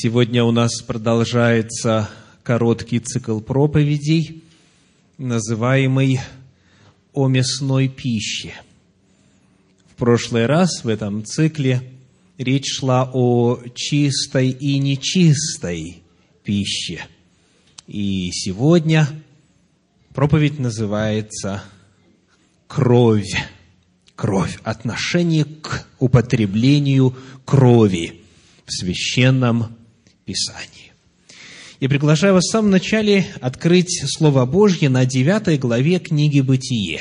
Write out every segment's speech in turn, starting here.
Сегодня у нас продолжается короткий цикл проповедей, называемый «О мясной пище». В прошлый раз в этом цикле речь шла о чистой и нечистой пище. И сегодня проповедь называется «Кровь». Кровь. Отношение к употреблению крови в священном Писании. Я приглашаю вас в самом начале открыть Слово Божье на 9 главе книги «Бытие».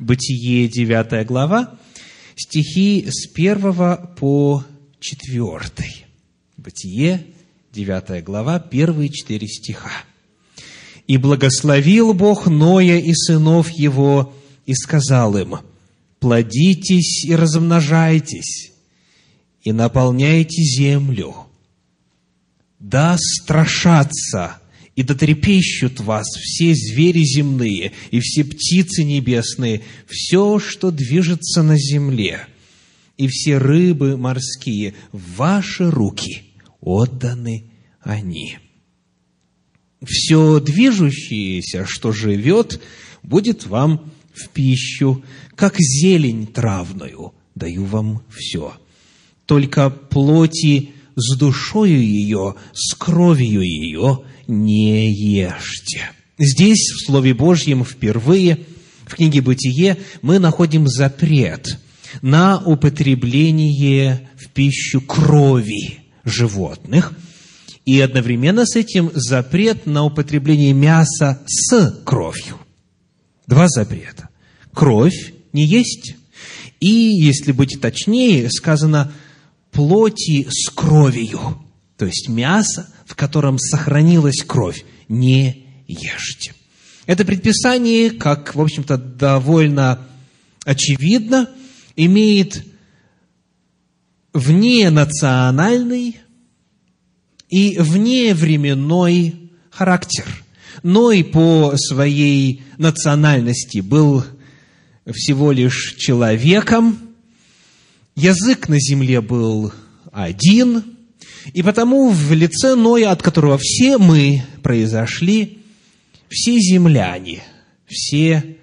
Бытие, 9 глава, стихи с 1 по 4. Бытие, 9 глава, первые четыре стиха. «И благословил Бог Ноя и сынов его, и сказал им, «Плодитесь и размножайтесь, и наполняйте землю. Да страшатся и дотрепещут вас все звери земные и все птицы небесные, все, что движется на земле, и все рыбы морские, в ваши руки отданы они. Все движущееся, что живет, будет вам в пищу, как зелень травную, даю вам все только плоти с душою ее, с кровью ее не ешьте. Здесь, в Слове Божьем, впервые, в книге «Бытие», мы находим запрет на употребление в пищу крови животных, и одновременно с этим запрет на употребление мяса с кровью. Два запрета. Кровь не есть, и, если быть точнее, сказано – плоти с кровью, то есть мясо, в котором сохранилась кровь, не ешьте. Это предписание, как, в общем-то, довольно очевидно, имеет вненациональный и вневременной характер. Но и по своей национальности был всего лишь человеком – язык на земле был один, и потому в лице Ноя, от которого все мы произошли, все земляне, все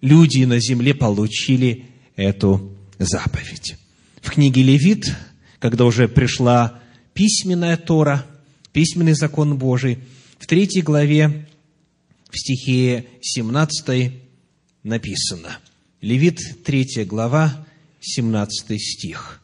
люди на земле получили эту заповедь. В книге Левит, когда уже пришла письменная Тора, письменный закон Божий, в третьей главе, в стихе 17 написано. Левит, третья глава, 17 стих.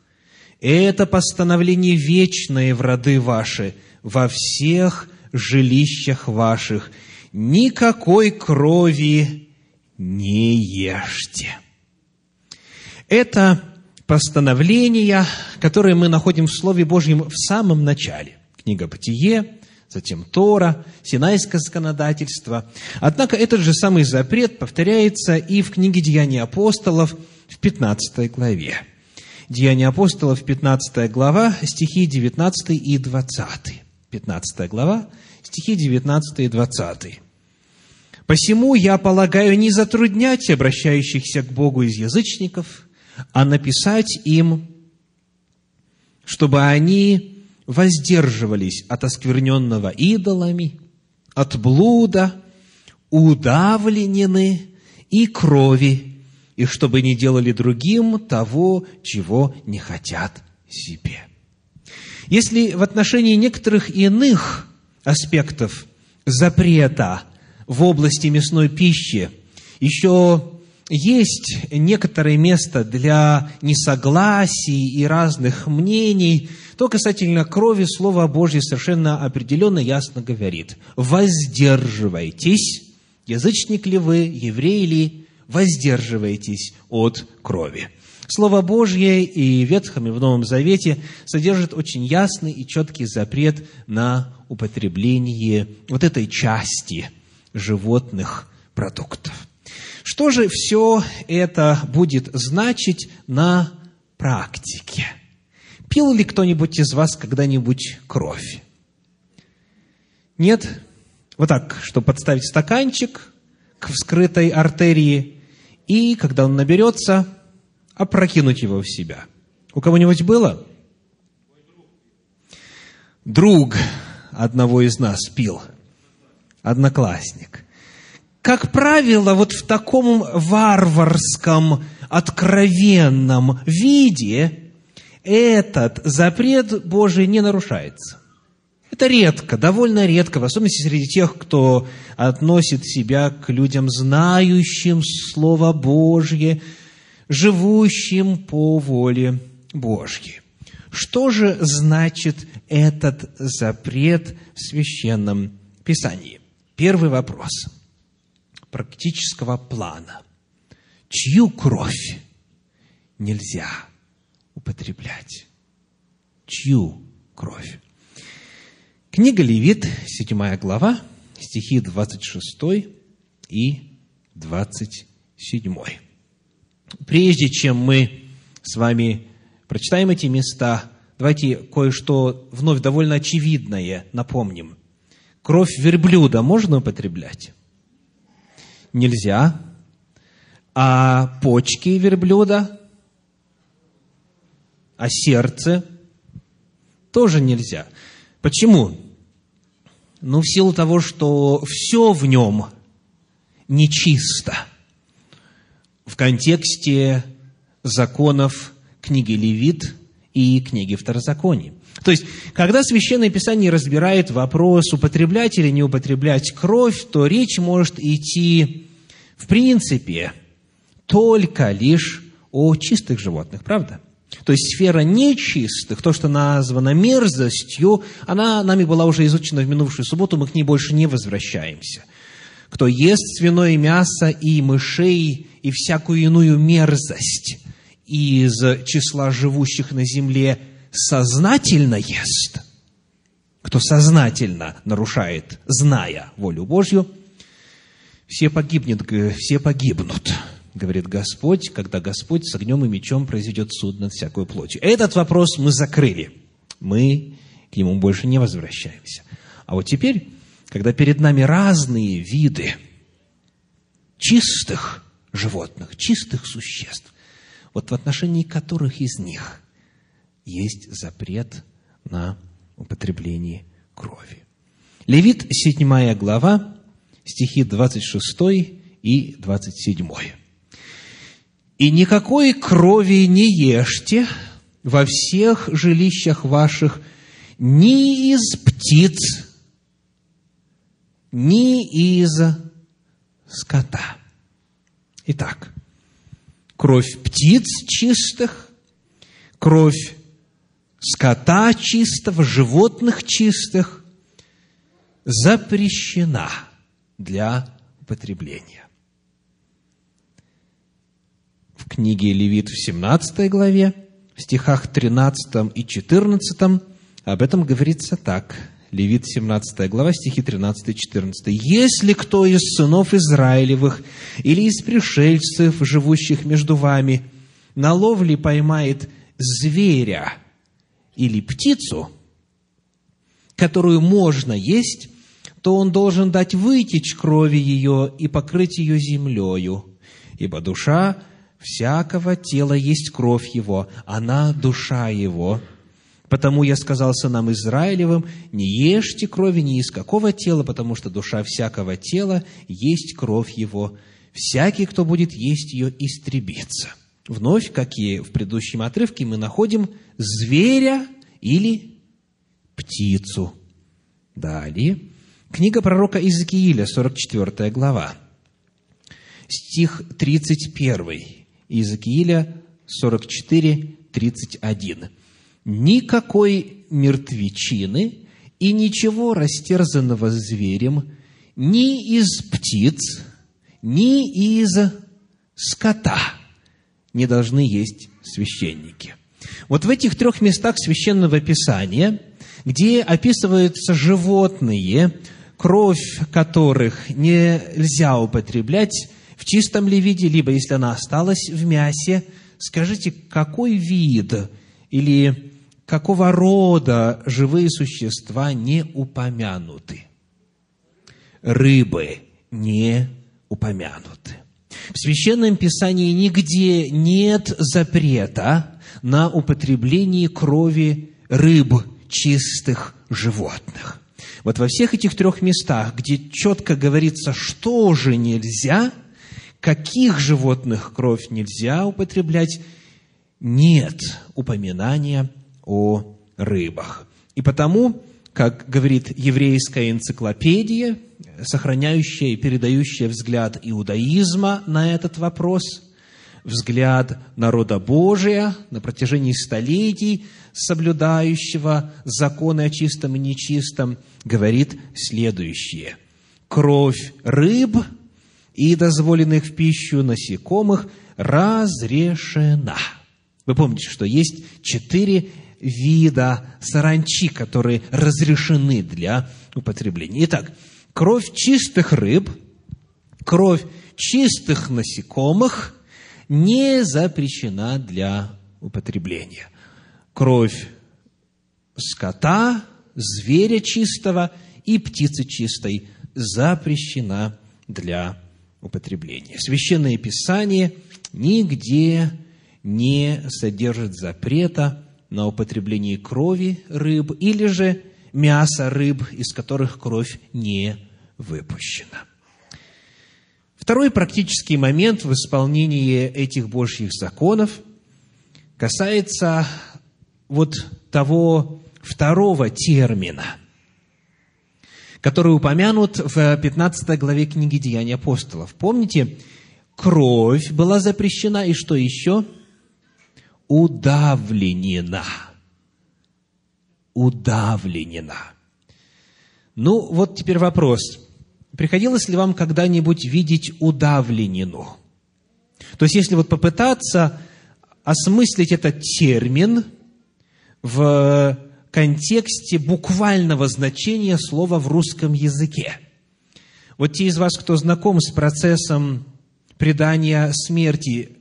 «Это постановление вечное в роды ваши, во всех жилищах ваших. Никакой крови не ешьте». Это постановления, которые мы находим в Слове Божьем в самом начале. Книга «Бытие», затем Тора, Синайское законодательство. Однако этот же самый запрет повторяется и в книге «Деяния апостолов», в 15 главе. Деяния апостолов, 15 глава, стихи 19 и 20. 15 глава, стихи 19 и 20. «Посему я полагаю не затруднять обращающихся к Богу из язычников, а написать им, чтобы они воздерживались от оскверненного идолами, от блуда, удавленены и крови, и чтобы не делали другим того, чего не хотят себе. Если в отношении некоторых иных аспектов запрета в области мясной пищи еще есть некоторое место для несогласий и разных мнений, то касательно крови Слово Божье совершенно определенно ясно говорит. Воздерживайтесь, язычник ли вы, еврей ли, воздерживайтесь от крови. Слово Божье и в Ветхом, и в Новом Завете содержит очень ясный и четкий запрет на употребление вот этой части животных продуктов. Что же все это будет значить на практике? Пил ли кто-нибудь из вас когда-нибудь кровь? Нет? Вот так, чтобы подставить стаканчик к вскрытой артерии и, когда он наберется, опрокинуть его в себя. У кого-нибудь было? друг одного из нас пил, одноклассник. Как правило, вот в таком варварском, откровенном виде этот запрет Божий не нарушается. Это редко, довольно редко, в особенности среди тех, кто относит себя к людям, знающим Слово Божье, живущим по воле Божьей. Что же значит этот запрет в Священном Писании? Первый вопрос практического плана. Чью кровь нельзя употреблять? Чью кровь? Книга Левит, 7 глава, стихи 26 и 27. Прежде чем мы с вами прочитаем эти места, давайте кое-что вновь довольно очевидное напомним. Кровь верблюда можно употреблять? Нельзя. А почки верблюда? А сердце? Тоже нельзя. Почему? Ну, в силу того, что все в нем нечисто. В контексте законов книги Левит и книги Второзакония. То есть, когда Священное Писание разбирает вопрос, употреблять или не употреблять кровь, то речь может идти, в принципе, только лишь о чистых животных, правда? То есть сфера нечистых, то, что названо мерзостью, она нами была уже изучена в минувшую субботу, мы к ней больше не возвращаемся. Кто ест свиное мясо и мышей, и всякую иную мерзость из числа живущих на земле сознательно ест, кто сознательно нарушает, зная волю Божью, все погибнет, все погибнут говорит Господь, когда Господь с огнем и мечом произведет суд над всякой плотью. Этот вопрос мы закрыли. Мы к нему больше не возвращаемся. А вот теперь, когда перед нами разные виды чистых животных, чистых существ, вот в отношении которых из них есть запрет на употребление крови. Левит, 7 глава, стихи 26 и 27. И никакой крови не ешьте во всех жилищах ваших ни из птиц, ни из скота. Итак, кровь птиц чистых, кровь скота чистого, животных чистых запрещена для употребления книге Левит в 17 главе, в стихах 13 и 14 об этом говорится так. Левит 17 глава, стихи 13 и 14. «Если кто из сынов Израилевых или из пришельцев, живущих между вами, на ловле поймает зверя или птицу, которую можно есть, то он должен дать вытечь крови ее и покрыть ее землею, ибо душа всякого тела есть кровь его, она душа его. Потому я сказал сынам Израилевым, не ешьте крови ни из какого тела, потому что душа всякого тела есть кровь его. Всякий, кто будет есть ее, истребится. Вновь, как и в предыдущем отрывке, мы находим зверя или птицу. Далее. Книга пророка Иезекииля, 44 глава, стих 31. Иезекииля 44, 31. «Никакой мертвечины и ничего растерзанного зверем ни из птиц, ни из скота не должны есть священники». Вот в этих трех местах Священного Писания, где описываются животные, кровь которых нельзя употреблять, чистом ли виде, либо если она осталась в мясе, скажите, какой вид или какого рода живые существа не упомянуты? Рыбы не упомянуты. В Священном Писании нигде нет запрета на употребление крови рыб чистых животных. Вот во всех этих трех местах, где четко говорится, что же нельзя, каких животных кровь нельзя употреблять, нет упоминания о рыбах. И потому, как говорит еврейская энциклопедия, сохраняющая и передающая взгляд иудаизма на этот вопрос, взгляд народа Божия на протяжении столетий, соблюдающего законы о чистом и нечистом, говорит следующее. Кровь рыб и дозволенных в пищу насекомых разрешена. Вы помните, что есть четыре вида саранчи, которые разрешены для употребления. Итак, кровь чистых рыб, кровь чистых насекомых не запрещена для употребления. Кровь скота, зверя чистого и птицы чистой запрещена для употребления. Священное Писание нигде не содержит запрета на употребление крови рыб или же мяса рыб, из которых кровь не выпущена. Второй практический момент в исполнении этих Божьих законов касается вот того второго термина, который упомянут в 15 главе книги Деяний апостолов. Помните, кровь была запрещена, и что еще? Удавленена. Удавленена. Ну, вот теперь вопрос. Приходилось ли вам когда-нибудь видеть удавленину? То есть, если вот попытаться осмыслить этот термин в контексте буквального значения слова в русском языке. Вот те из вас, кто знаком с процессом предания смерти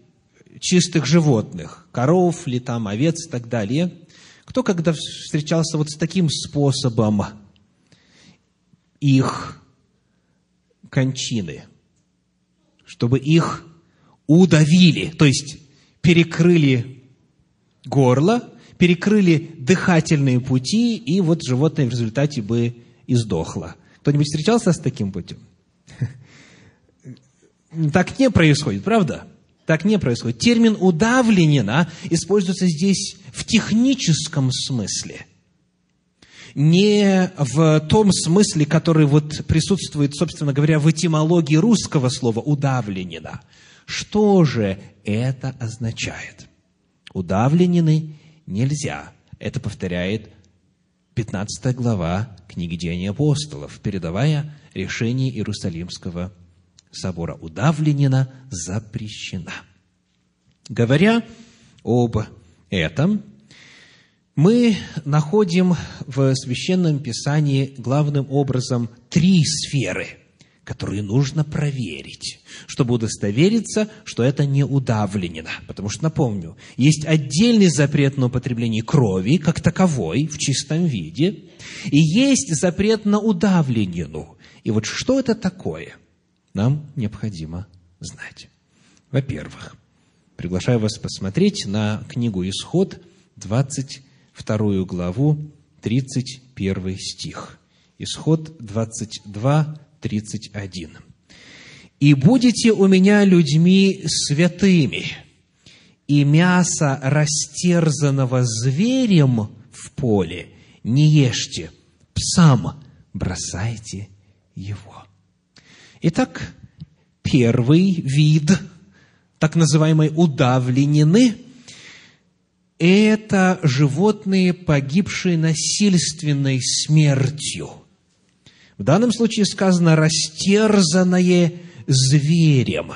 чистых животных, коров ли там, овец и так далее, кто когда встречался вот с таким способом их кончины, чтобы их удавили, то есть перекрыли горло, перекрыли дыхательные пути, и вот животное в результате бы издохло. Кто-нибудь встречался с таким путем? Так не происходит, правда? Так не происходит. Термин «удавленина» используется здесь в техническом смысле – не в том смысле, который вот присутствует, собственно говоря, в этимологии русского слова «удавленина». Что же это означает? Удавленины нельзя. Это повторяет 15 глава книги Деяний апостолов, передавая решение Иерусалимского собора. Удавленина запрещена. Говоря об этом, мы находим в Священном Писании главным образом три сферы, которые нужно проверить, чтобы удостовериться, что это не удавленено. Потому что, напомню, есть отдельный запрет на употребление крови, как таковой, в чистом виде, и есть запрет на удавленину. И вот что это такое, нам необходимо знать. Во-первых, приглашаю вас посмотреть на книгу «Исход», 20 вторую главу, 31 стих. Исход 22, 31. «И будете у меня людьми святыми, и мясо растерзанного зверем в поле не ешьте, псам бросайте его». Итак, первый вид так называемой удавленины – это животные, погибшие насильственной смертью. В данном случае сказано «растерзанное зверем».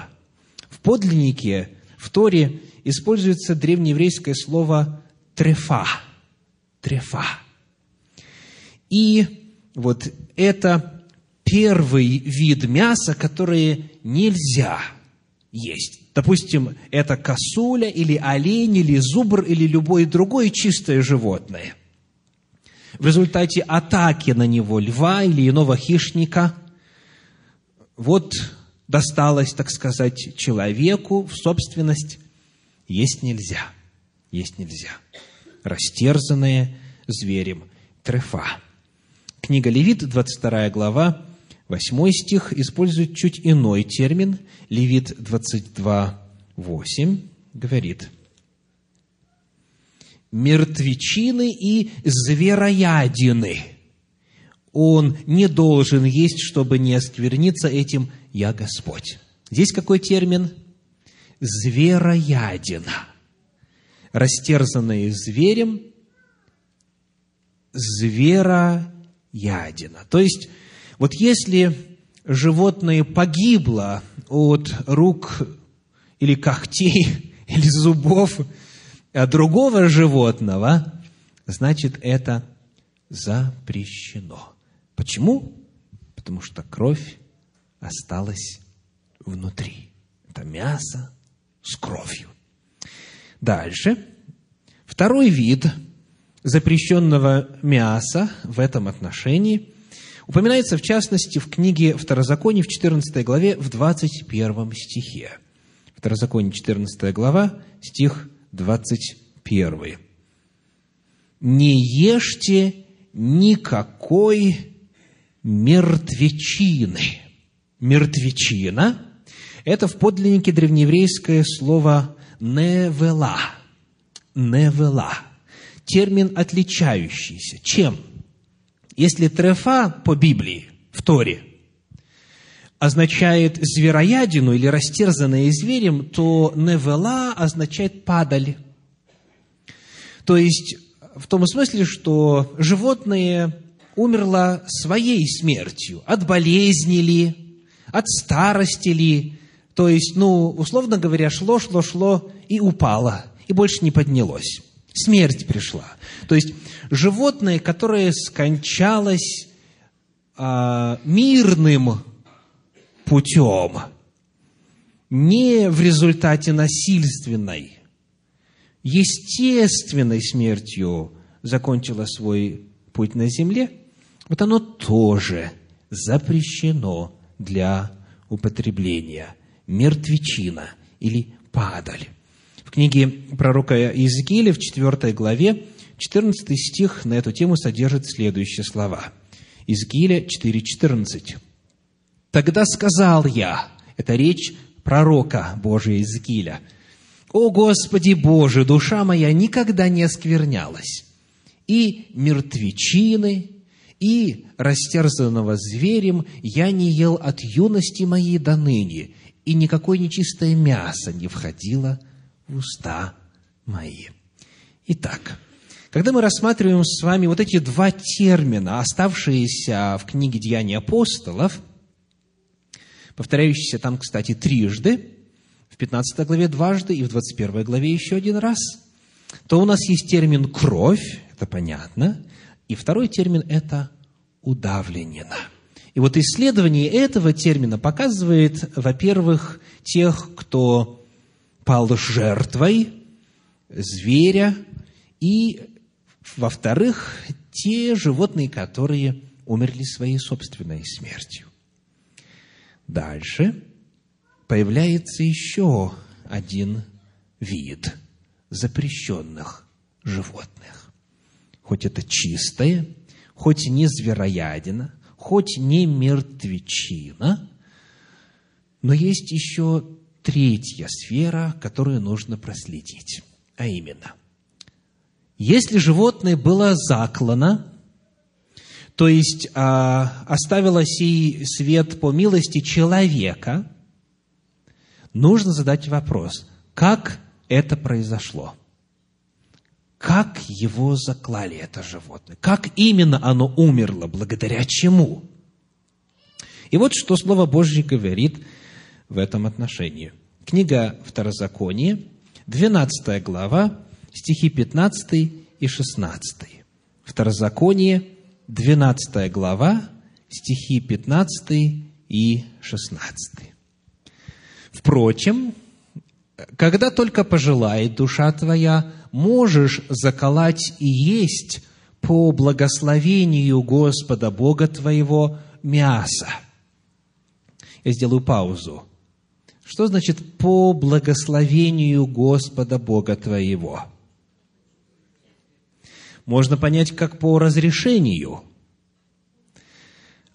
В подлиннике, в Торе, используется древнееврейское слово «трефа». Трефа. И вот это первый вид мяса, который нельзя есть. Допустим, это косуля или олень, или зубр, или любое другое чистое животное. В результате атаки на него льва или иного хищника, вот досталось, так сказать, человеку в собственность, есть нельзя. Есть нельзя. Растерзанное зверем трефа. Книга Левит, 22 глава, 8 стих, использует чуть иной термин. Левит 22, 8 говорит – мертвечины и звероядины. Он не должен есть, чтобы не оскверниться этим «Я Господь». Здесь какой термин? Звероядина. Растерзанные зверем, звероядина. То есть, вот если животное погибло от рук или когтей, или зубов а другого животного, значит, это запрещено. Почему? Потому что кровь осталась внутри. Это мясо с кровью. Дальше. Второй вид запрещенного мяса в этом отношении упоминается, в частности, в книге Второзакония в 14 главе, в 21 стихе. Второзаконие, 14 глава, стих 21. «Не ешьте никакой мертвечины». Мертвечина – это в подлиннике древнееврейское слово «невела». «Невела» – термин отличающийся. Чем? Если трефа по Библии, в Торе – означает звероядину или растерзанное зверем, то невела означает падаль. То есть, в том смысле, что животное умерло своей смертью, от болезни ли, от старости ли, то есть, ну, условно говоря, шло, шло, шло и упало, и больше не поднялось. Смерть пришла. То есть, животное, которое скончалось а, мирным путем, не в результате насильственной, естественной смертью закончило свой путь на земле, вот оно тоже запрещено для употребления. Мертвечина или падаль. В книге пророка Иезекииля в 4 главе 14 стих на эту тему содержит следующие слова. Иезекииля 4.14. Тогда сказал я, это речь пророка Божия Иезекииля, «О Господи Боже, душа моя никогда не осквернялась, и мертвечины, и растерзанного зверем я не ел от юности моей до ныне, и никакое нечистое мясо не входило в уста мои». Итак, когда мы рассматриваем с вами вот эти два термина, оставшиеся в книге «Деяния апостолов», повторяющийся там, кстати, трижды, в 15 главе дважды и в 21 главе еще один раз, то у нас есть термин «кровь», это понятно, и второй термин – это «удавленина». И вот исследование этого термина показывает, во-первых, тех, кто пал жертвой зверя, и, во-вторых, те животные, которые умерли своей собственной смертью. Дальше появляется еще один вид запрещенных животных. Хоть это чистое, хоть не звероядина, хоть не мертвечина, но есть еще третья сфера, которую нужно проследить. А именно, если животное было заклано то есть а, оставила сей свет по милости человека, нужно задать вопрос, как это произошло? Как его заклали, это животное? Как именно оно умерло? Благодаря чему? И вот что Слово Божье говорит в этом отношении. Книга Второзакония, 12 глава, стихи 15 и 16. Второзаконие, 12 глава, стихи 15 и 16. Впрочем, когда только пожелает душа твоя, можешь заколоть и есть по благословению Господа Бога твоего мясо. Я сделаю паузу. Что значит по благословению Господа Бога твоего? Можно понять как по разрешению,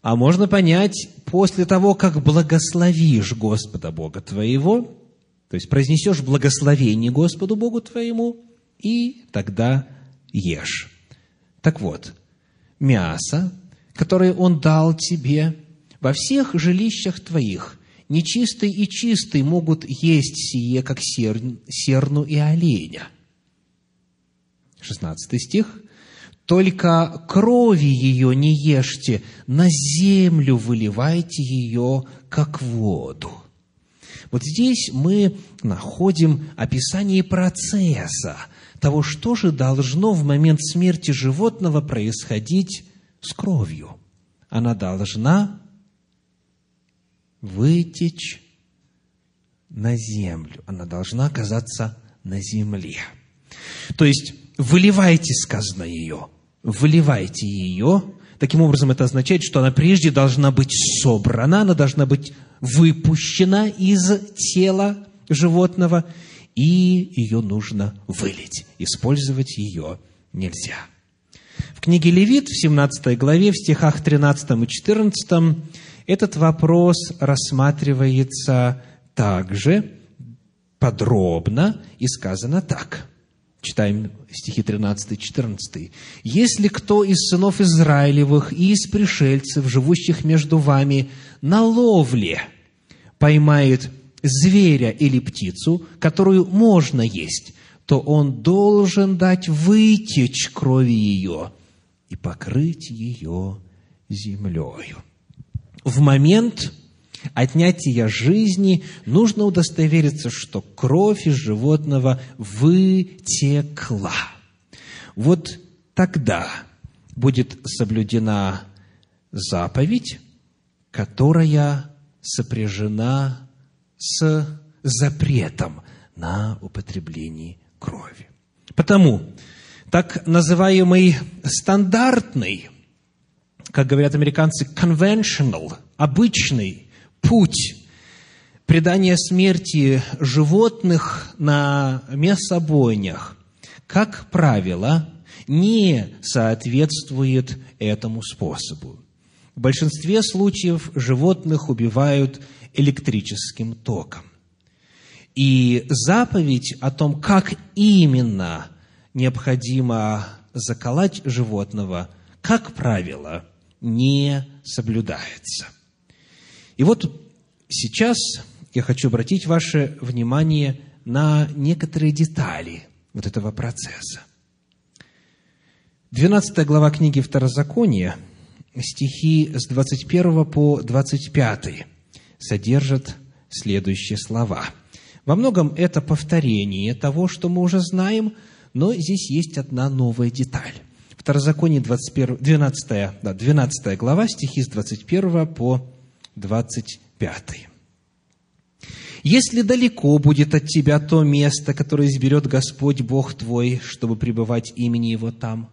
а можно понять после того, как благословишь Господа Бога твоего, то есть произнесешь благословение Господу Богу твоему, и тогда ешь. Так вот, мясо, которое Он дал тебе, во всех жилищах твоих, нечистый и чистый могут есть сие, как серну и оленя. 16 стих. Только крови ее не ешьте, на землю выливайте ее, как воду. Вот здесь мы находим описание процесса, того, что же должно в момент смерти животного происходить с кровью. Она должна вытечь на землю. Она должна оказаться на земле. То есть, выливайте, сказано ее, выливайте ее. Таким образом, это означает, что она прежде должна быть собрана, она должна быть выпущена из тела животного, и ее нужно вылить. Использовать ее нельзя. В книге Левит, в 17 главе, в стихах 13 и 14, этот вопрос рассматривается также подробно и сказано так. Читаем стихи 13 и 14. «Если кто из сынов Израилевых и из пришельцев, живущих между вами, на ловле поймает зверя или птицу, которую можно есть, то он должен дать вытечь крови ее и покрыть ее землею. В момент отнятия жизни нужно удостовериться, что кровь из животного вытекла. Вот тогда будет соблюдена заповедь, которая сопряжена с запретом на употребление крови. Потому так называемый стандартный, как говорят американцы, conventional, обычный путь предания смерти животных на мясобойнях, как правило, не соответствует этому способу. В большинстве случаев животных убивают электрическим током. И заповедь о том, как именно необходимо заколоть животного, как правило, не соблюдается. И вот сейчас я хочу обратить ваше внимание на некоторые детали вот этого процесса. 12 глава книги Второзакония, стихи с 21 по 25 содержат следующие слова. Во многом это повторение того, что мы уже знаем, но здесь есть одна новая деталь. Второзаконие 21, 12, да, 12 глава, стихи с 21 по 25. «Если далеко будет от тебя то место, которое изберет Господь Бог твой, чтобы пребывать имени Его там,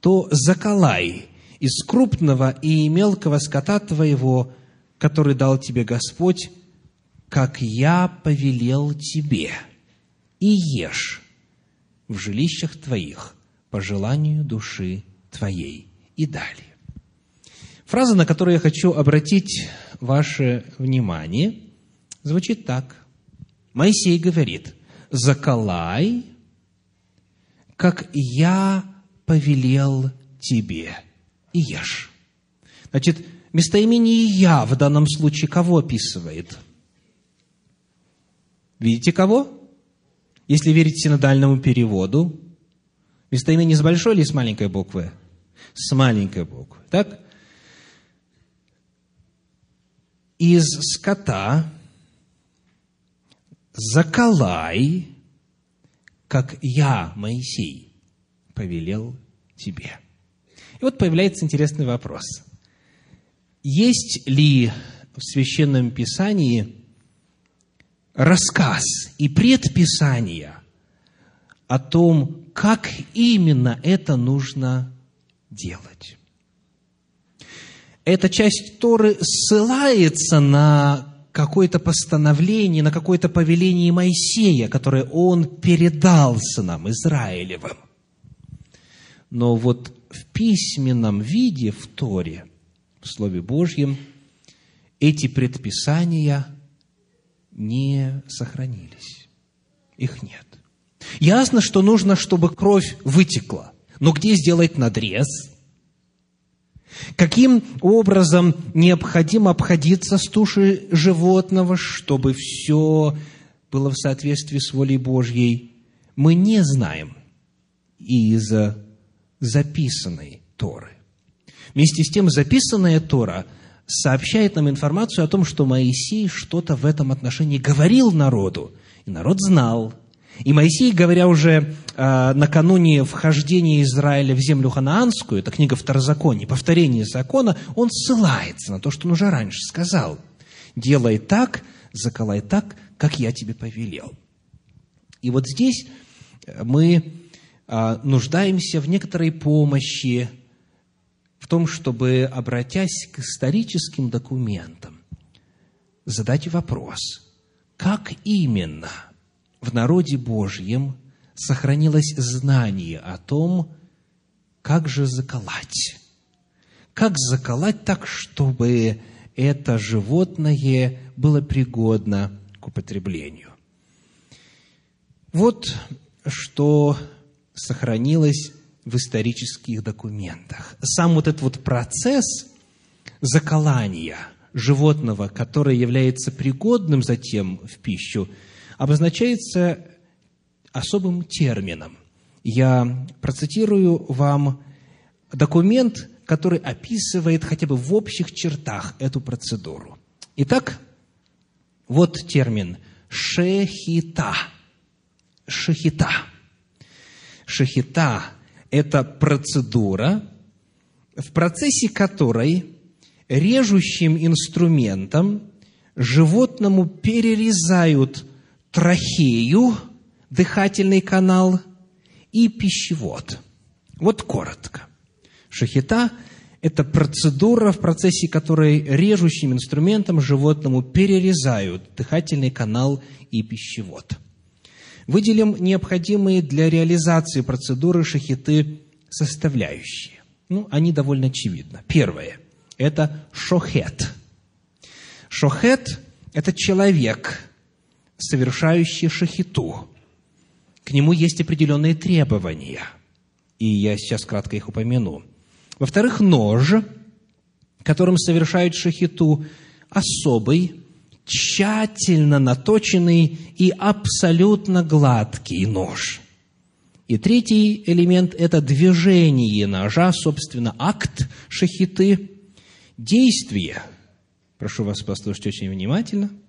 то заколай из крупного и мелкого скота твоего – который дал тебе Господь, как я повелел тебе, и ешь в жилищах твоих по желанию души твоей. И далее. Фраза, на которую я хочу обратить ваше внимание, звучит так. Моисей говорит, «Заколай, как я повелел тебе, и ешь». Значит, Местоимение «я» в данном случае кого описывает? Видите кого? Если верить синодальному переводу, местоимение с большой или с маленькой буквы? С маленькой буквы. Так? Из скота заколай, как я, Моисей, повелел тебе. И вот появляется интересный вопрос – есть ли в Священном Писании рассказ и предписание о том, как именно это нужно делать. Эта часть Торы ссылается на какое-то постановление, на какое-то повеление Моисея, которое он передал сынам Израилевым. но вот в письменном виде, в Торе, в Слове Божьем, эти предписания не сохранились. Их нет. Ясно, что нужно, чтобы кровь вытекла. Но где сделать надрез? Каким образом необходимо обходиться с тушей животного, чтобы все было в соответствии с волей Божьей, мы не знаем из записанной Торы. Вместе с тем, записанная Тора сообщает нам информацию о том, что Моисей что-то в этом отношении говорил народу, и народ знал – и Моисей, говоря уже э, накануне вхождения Израиля в землю ханаанскую, это книга Второзакония, повторение закона, он ссылается на то, что он уже раньше сказал. «Делай так, заколай так, как я тебе повелел». И вот здесь мы э, нуждаемся в некоторой помощи в том, чтобы, обратясь к историческим документам, задать вопрос, как именно – в народе Божьем сохранилось знание о том, как же заколоть. Как заколоть так, чтобы это животное было пригодно к употреблению. Вот что сохранилось в исторических документах. Сам вот этот вот процесс заколания животного, которое является пригодным затем в пищу, обозначается особым термином. Я процитирую вам документ, который описывает хотя бы в общих чертах эту процедуру. Итак, вот термин шехита. Шехита. Шехита – это процедура, в процессе которой режущим инструментом животному перерезают трахею, дыхательный канал и пищевод. Вот коротко. Шахита – это процедура, в процессе которой режущим инструментом животному перерезают дыхательный канал и пищевод. Выделим необходимые для реализации процедуры шахиты составляющие. Ну, они довольно очевидны. Первое – это шохет. Шохет – это человек, совершающий шахиту. К нему есть определенные требования, и я сейчас кратко их упомяну. Во-вторых, нож, которым совершают шахиту, особый, тщательно наточенный и абсолютно гладкий нож. И третий элемент – это движение ножа, собственно, акт шахиты, действие. Прошу вас послушать очень внимательно –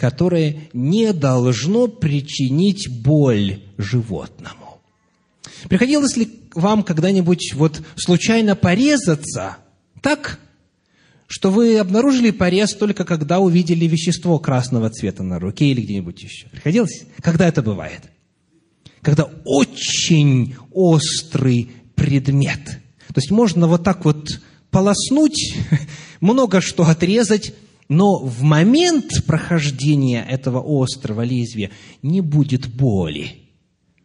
которое не должно причинить боль животному. Приходилось ли вам когда-нибудь вот случайно порезаться так, что вы обнаружили порез только когда увидели вещество красного цвета на руке или где-нибудь еще? Приходилось? Когда это бывает? Когда очень острый предмет. То есть можно вот так вот полоснуть, много что отрезать, но в момент прохождения этого острого лезвия не будет боли.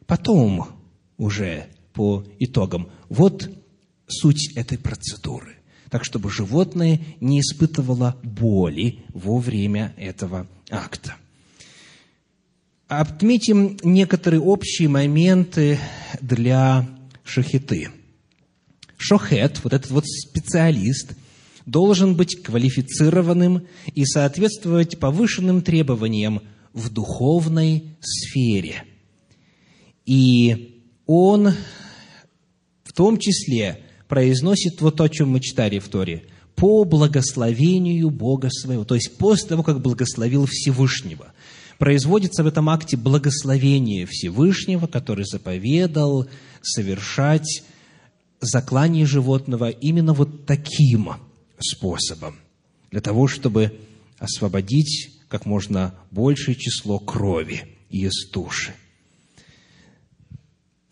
Потом уже по итогам. Вот суть этой процедуры. Так, чтобы животное не испытывало боли во время этого акта. Отметим некоторые общие моменты для шахиты. Шохет, вот этот вот специалист – должен быть квалифицированным и соответствовать повышенным требованиям в духовной сфере. И он в том числе произносит вот то, о чем мы читали в Торе, по благословению Бога своего, то есть после того, как благословил Всевышнего. Производится в этом акте благословение Всевышнего, который заповедал совершать заклание животного именно вот таким способом, для того, чтобы освободить как можно большее число крови из туши.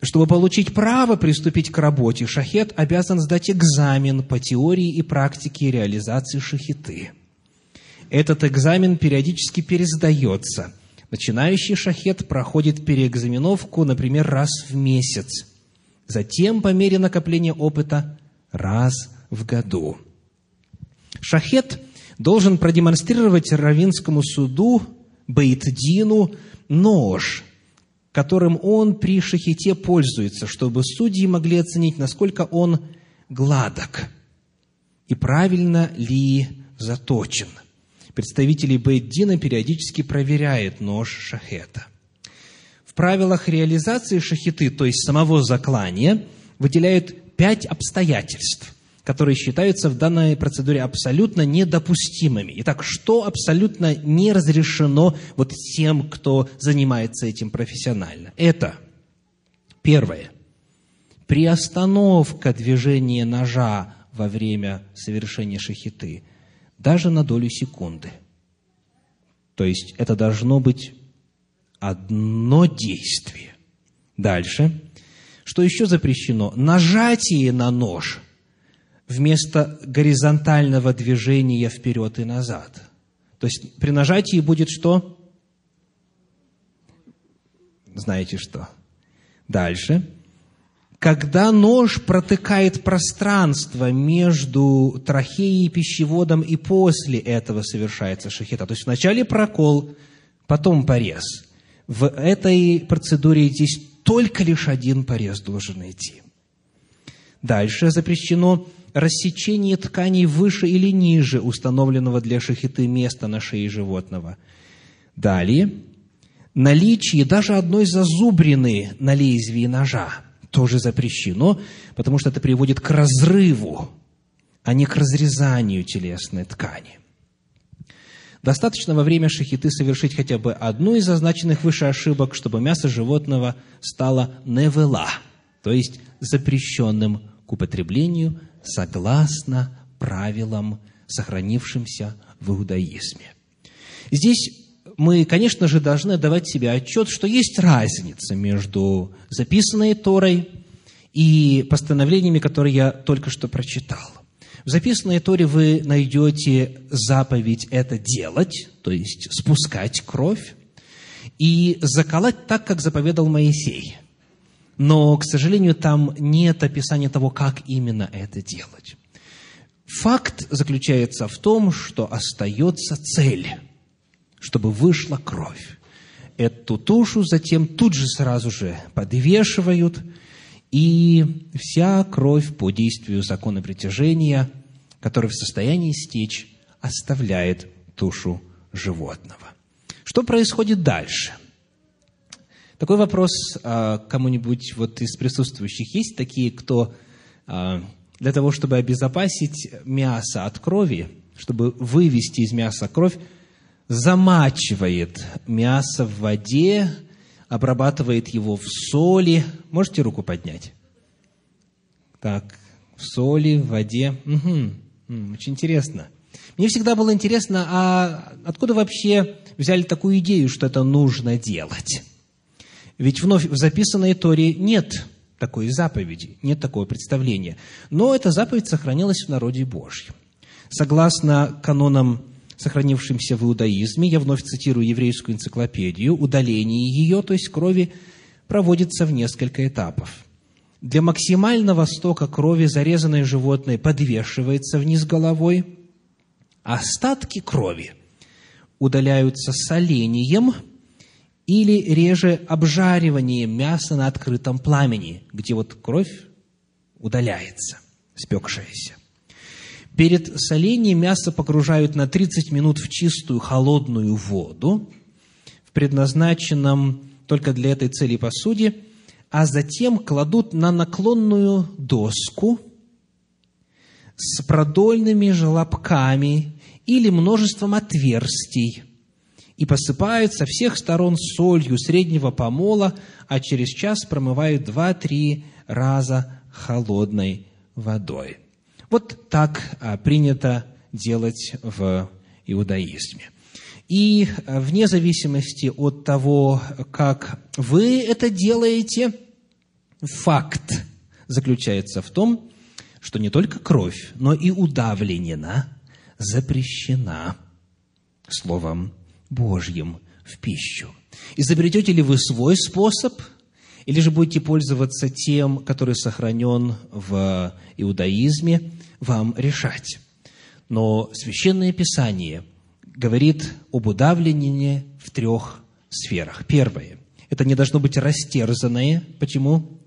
Чтобы получить право приступить к работе, шахет обязан сдать экзамен по теории и практике реализации шахиты. Этот экзамен периодически пересдается. Начинающий шахет проходит переэкзаменовку, например, раз в месяц. затем, по мере накопления опыта, раз в году. Шахет должен продемонстрировать Равинскому суду, Бейтдину, нож, которым он при шахите пользуется, чтобы судьи могли оценить, насколько он гладок и правильно ли заточен. Представители Бейддина периодически проверяют нож шахета. В правилах реализации шахиты, то есть самого заклания, выделяют пять обстоятельств, которые считаются в данной процедуре абсолютно недопустимыми. Итак, что абсолютно не разрешено вот тем, кто занимается этим профессионально? Это первое. Приостановка движения ножа во время совершения шахиты, даже на долю секунды. То есть это должно быть одно действие. Дальше. Что еще запрещено? Нажатие на нож вместо горизонтального движения вперед и назад. То есть при нажатии будет что? Знаете что? Дальше когда нож протыкает пространство между трахеей и пищеводом, и после этого совершается шахита. То есть вначале прокол, потом порез. В этой процедуре здесь только лишь один порез должен идти. Дальше запрещено рассечение тканей выше или ниже установленного для шахиты места на шее животного. Далее, наличие даже одной зазубрины на лезвии ножа – тоже запрещено, потому что это приводит к разрыву, а не к разрезанию телесной ткани. Достаточно во время шахиты совершить хотя бы одну из означенных выше ошибок, чтобы мясо животного стало невела, то есть запрещенным к употреблению согласно правилам, сохранившимся в иудаизме. Здесь мы, конечно же, должны давать себе отчет, что есть разница между записанной Торой и постановлениями, которые я только что прочитал. В записанной Торе вы найдете заповедь это делать, то есть спускать кровь, и заколоть так, как заповедал Моисей. Но, к сожалению, там нет описания того, как именно это делать. Факт заключается в том, что остается цель – чтобы вышла кровь. Эту тушу затем тут же сразу же подвешивают, и вся кровь по действию закона притяжения, который в состоянии стечь, оставляет тушу животного. Что происходит дальше? Такой вопрос а, кому-нибудь вот из присутствующих есть такие, кто а, для того, чтобы обезопасить мясо от крови, чтобы вывести из мяса кровь, замачивает мясо в воде, обрабатывает его в соли. Можете руку поднять? Так, в соли, в воде. Угу. Очень интересно. Мне всегда было интересно, а откуда вообще взяли такую идею, что это нужно делать? Ведь вновь в записанной Торе нет такой заповеди, нет такого представления. Но эта заповедь сохранилась в народе Божьем. Согласно канонам сохранившимся в иудаизме, я вновь цитирую еврейскую энциклопедию, удаление ее, то есть крови, проводится в несколько этапов. Для максимального стока крови зарезанное животное подвешивается вниз головой, а остатки крови удаляются солением или реже обжариванием мяса на открытом пламени, где вот кровь удаляется, спекшаяся. Перед солением мясо погружают на 30 минут в чистую холодную воду, в предназначенном только для этой цели посуде, а затем кладут на наклонную доску с продольными желобками или множеством отверстий и посыпают со всех сторон солью среднего помола, а через час промывают два-три раза холодной водой. Вот так а, принято делать в иудаизме. И а, вне зависимости от того, как вы это делаете, факт заключается в том, что не только кровь, но и удавленина запрещена Словом Божьим в пищу. Изобретете ли вы свой способ, или же будете пользоваться тем, который сохранен в иудаизме, вам решать. Но Священное Писание говорит об удавлении в трех сферах. Первое – это не должно быть растерзанное. Почему?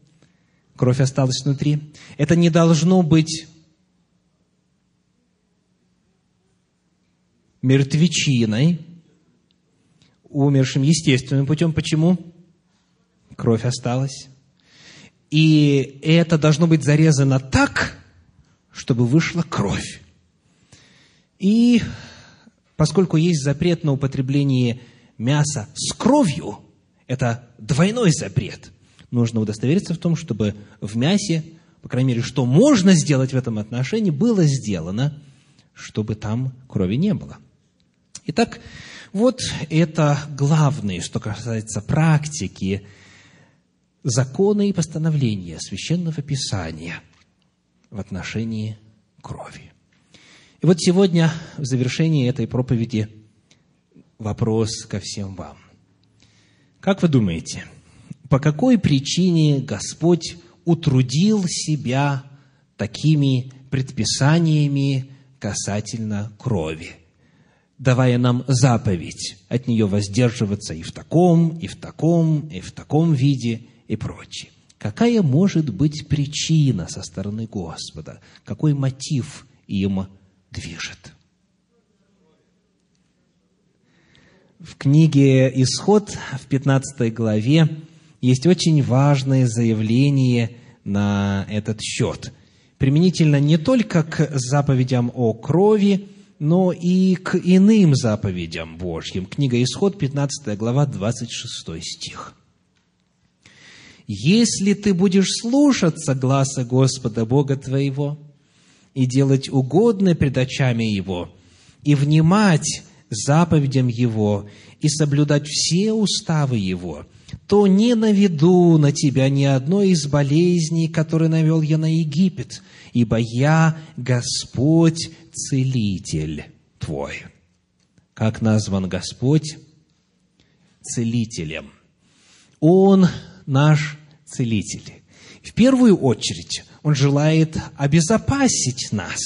Кровь осталась внутри. Это не должно быть мертвечиной, умершим естественным путем. Почему? Кровь осталась. И это должно быть зарезано так, чтобы вышла кровь. И поскольку есть запрет на употребление мяса с кровью, это двойной запрет. Нужно удостовериться в том, чтобы в мясе, по крайней мере, что можно сделать в этом отношении, было сделано, чтобы там крови не было. Итак, вот это главное, что касается практики, законы и постановления Священного Писания в отношении крови. И вот сегодня, в завершении этой проповеди, вопрос ко всем вам. Как вы думаете, по какой причине Господь утрудил себя такими предписаниями касательно крови? Давая нам заповедь от нее воздерживаться и в таком, и в таком, и в таком виде, и прочее. Какая может быть причина со стороны Господа? Какой мотив им движет? В книге «Исход» в 15 главе есть очень важное заявление на этот счет. Применительно не только к заповедям о крови, но и к иным заповедям Божьим. Книга Исход, 15 глава, 26 стих. «Если ты будешь слушаться гласа Господа Бога твоего и делать угодное пред очами Его, и внимать заповедям Его, и соблюдать все уставы Его, то не наведу на тебя ни одной из болезней, которые навел я на Египет, ибо я Господь Целитель твой. Как назван Господь? Целителем. Он наш Целитель. В первую очередь Он желает обезопасить нас,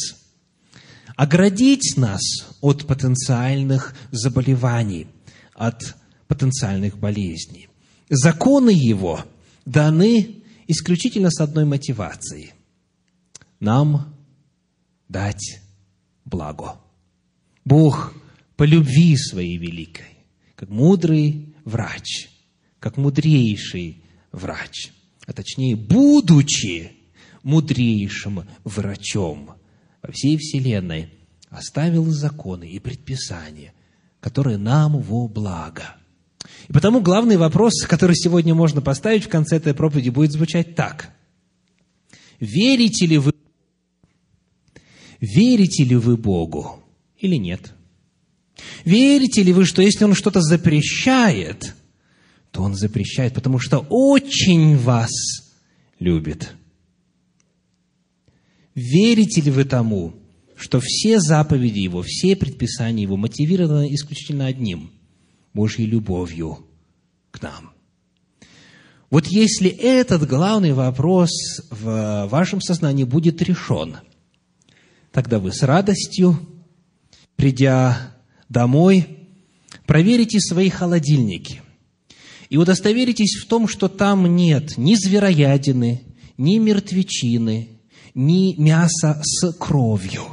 оградить нас от потенциальных заболеваний, от потенциальных болезней. Законы Его даны исключительно с одной мотивацией – нам дать благо. Бог по любви своей великой, как мудрый врач, как мудрейший врач, а точнее, будучи мудрейшим врачом во всей Вселенной, оставил законы и предписания, которые нам во благо – и потому главный вопрос, который сегодня можно поставить в конце этой проповеди, будет звучать так. Верите ли вы, верите ли вы Богу или нет? Верите ли вы, что если Он что-то запрещает, то Он запрещает, потому что очень вас любит? Верите ли вы тому, что все заповеди Его, все предписания Его мотивированы исключительно одним – Божьей любовью к нам. Вот если этот главный вопрос в вашем сознании будет решен, тогда вы с радостью, придя домой, проверите свои холодильники и удостоверитесь в том, что там нет ни звероядины, ни мертвечины, ни мяса с кровью.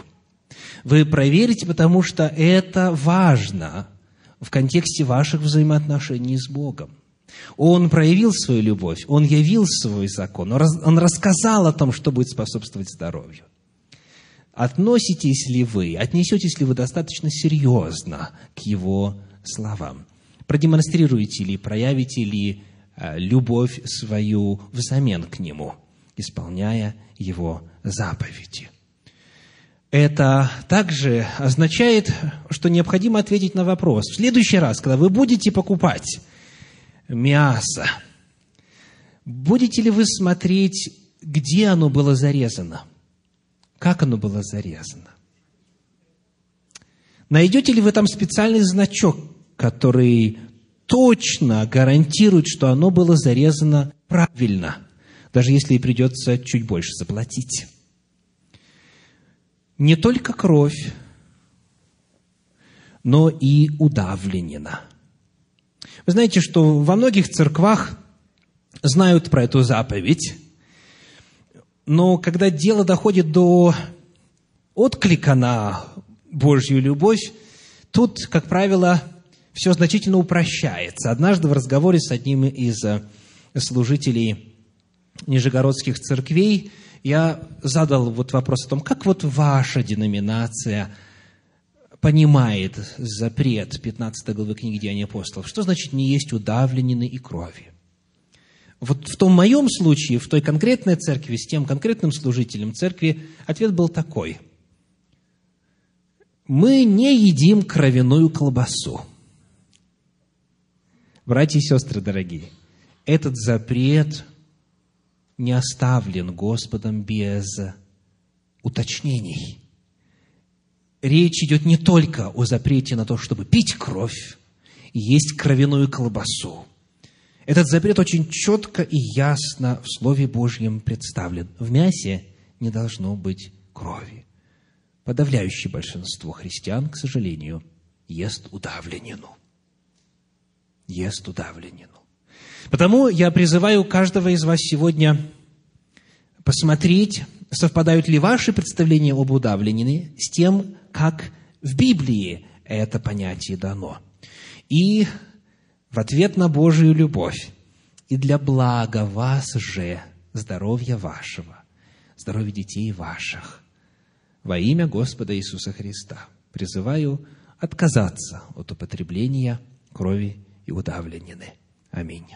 Вы проверите, потому что это важно – в контексте ваших взаимоотношений с Богом. Он проявил свою любовь, Он явил свой закон, Он рассказал о том, что будет способствовать здоровью. Относитесь ли вы, отнесетесь ли вы достаточно серьезно к Его словам? Продемонстрируете ли, проявите ли э, любовь свою взамен к Нему, исполняя Его заповеди? Это также означает, что необходимо ответить на вопрос. В следующий раз, когда вы будете покупать мясо, будете ли вы смотреть, где оно было зарезано? Как оно было зарезано? Найдете ли вы там специальный значок, который точно гарантирует, что оно было зарезано правильно, даже если и придется чуть больше заплатить. Не только кровь, но и удавленина. Вы знаете, что во многих церквах знают про эту заповедь, но когда дело доходит до отклика на Божью любовь, тут, как правило, все значительно упрощается. Однажды в разговоре с одним из э, служителей нижегородских церквей я задал вот вопрос о том, как вот ваша деноминация понимает запрет 15 главы книги Деяния апостолов. Что значит не есть удавленины и крови? Вот в том моем случае, в той конкретной церкви, с тем конкретным служителем церкви, ответ был такой. Мы не едим кровяную колбасу. Братья и сестры дорогие, этот запрет не оставлен Господом без уточнений. Речь идет не только о запрете на то, чтобы пить кровь и есть кровяную колбасу. Этот запрет очень четко и ясно в Слове Божьем представлен. В мясе не должно быть крови. Подавляющее большинство христиан, к сожалению, ест удавленину ест удавленину. Потому я призываю каждого из вас сегодня посмотреть, совпадают ли ваши представления об удавленине с тем, как в Библии это понятие дано. И в ответ на Божию любовь и для блага вас же, здоровья вашего, здоровья детей ваших, во имя Господа Иисуса Христа призываю отказаться от употребления крови и удавленины. Аминь.